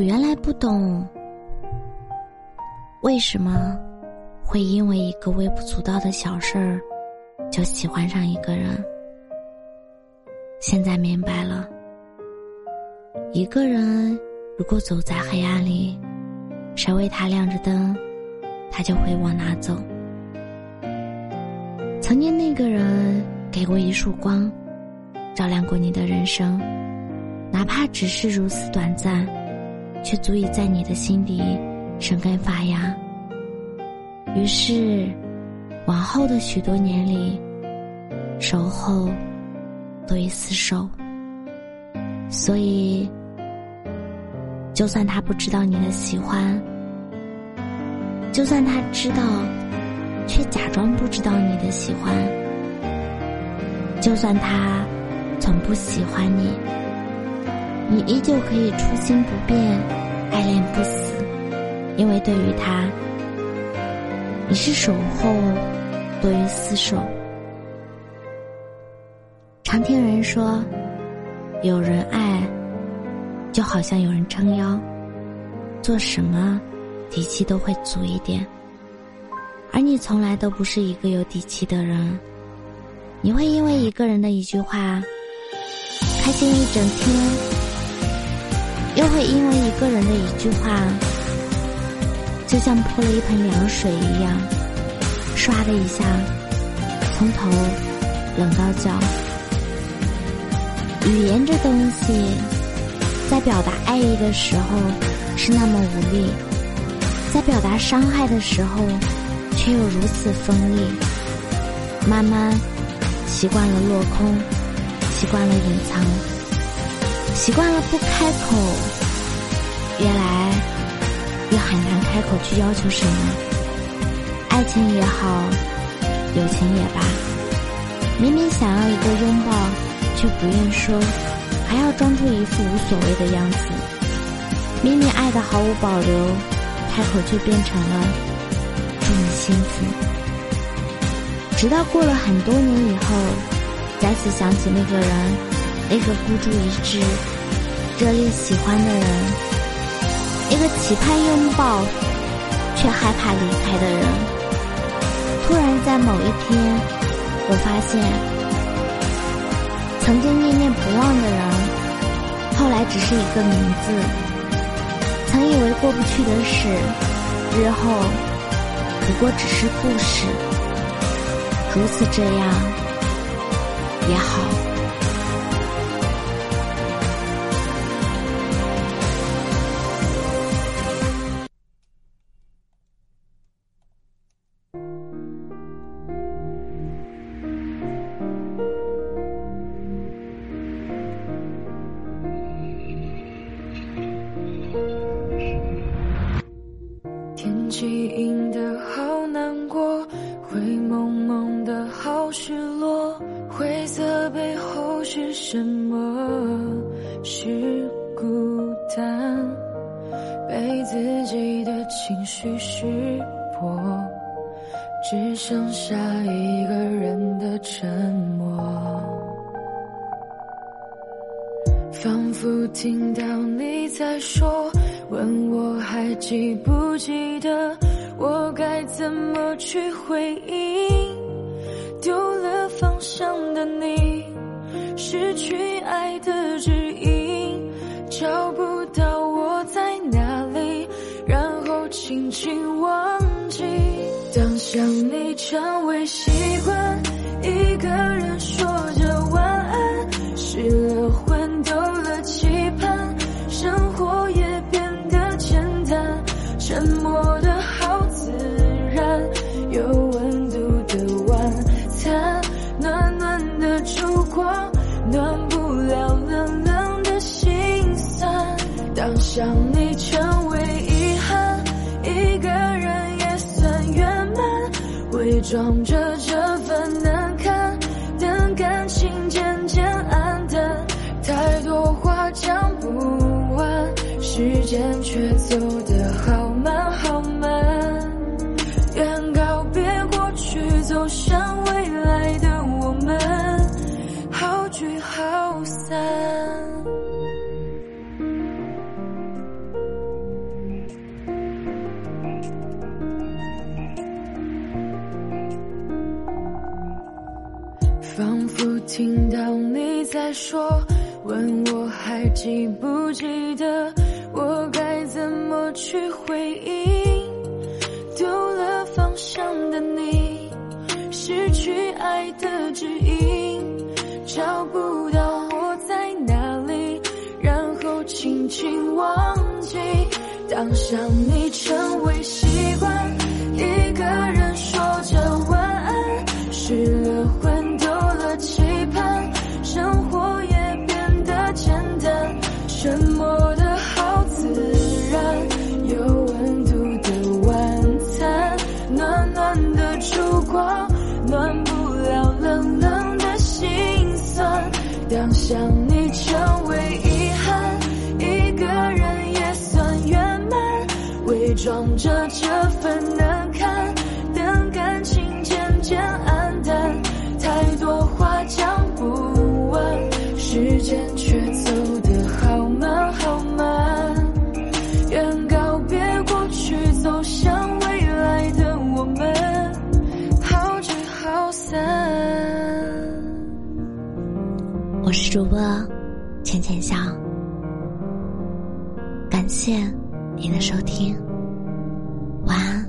我原来不懂，为什么会因为一个微不足道的小事儿就喜欢上一个人。现在明白了，一个人如果走在黑暗里，谁为他亮着灯，他就会往哪走。曾经那个人给过一束光，照亮过你的人生，哪怕只是如此短暂。却足以在你的心底生根发芽。于是，往后的许多年里，守候多于厮守。所以，就算他不知道你的喜欢，就算他知道，却假装不知道你的喜欢，就算他从不喜欢你。你依旧可以初心不变，爱恋不死，因为对于他，你是守候多于厮守。常听人说，有人爱，就好像有人撑腰，做什么底气都会足一点。而你从来都不是一个有底气的人，你会因为一个人的一句话，开心一整天。又会因为一个人的一句话，就像泼了一盆凉水一样，唰的一下，从头冷到脚。语言这东西，在表达爱意的时候是那么无力，在表达伤害的时候却又如此锋利。慢慢习惯了落空，习惯了隐藏。习惯了不开口，越来越很难开口去要求什么。爱情也好，友情也罢，明明想要一个拥抱，却不愿说，还要装出一副无所谓的样子。明明爱的毫无保留，开口却变成了祝你幸福。直到过了很多年以后，再次想起那个人。那个孤注一掷、热烈喜欢的人，一个期盼拥抱却害怕离开的人，突然在某一天，我发现，曾经念念不忘的人，后来只是一个名字。曾以为过不去的事，日后不过只是故事。如此这样也好。记忆的好难过，灰蒙蒙的好失落，灰色背后是什么？是孤单，被自己的情绪识破，只剩下一个人的沉默，仿佛听到你在说。问我还记不记得，我该怎么去回应？丢了方向的你，失去爱的指引，找不到我在哪里，然后轻轻忘记。当想你成为习惯，伪装着这份难堪，等感情渐渐暗淡，太多话讲不完，时间却走得好慢好慢。听到你在说，问我还记不记得，我该怎么去回应？丢了方向的你，失去爱的指引，找不到我在哪里，然后轻轻忘记，当想你成为习惯，一个人沉默的好自然，有温度的晚餐，暖暖的烛光，暖不了冷冷的心酸。当想你成为遗憾，一个人也算圆满，伪装着这份难堪我是主播浅浅笑感谢您的收听晚安。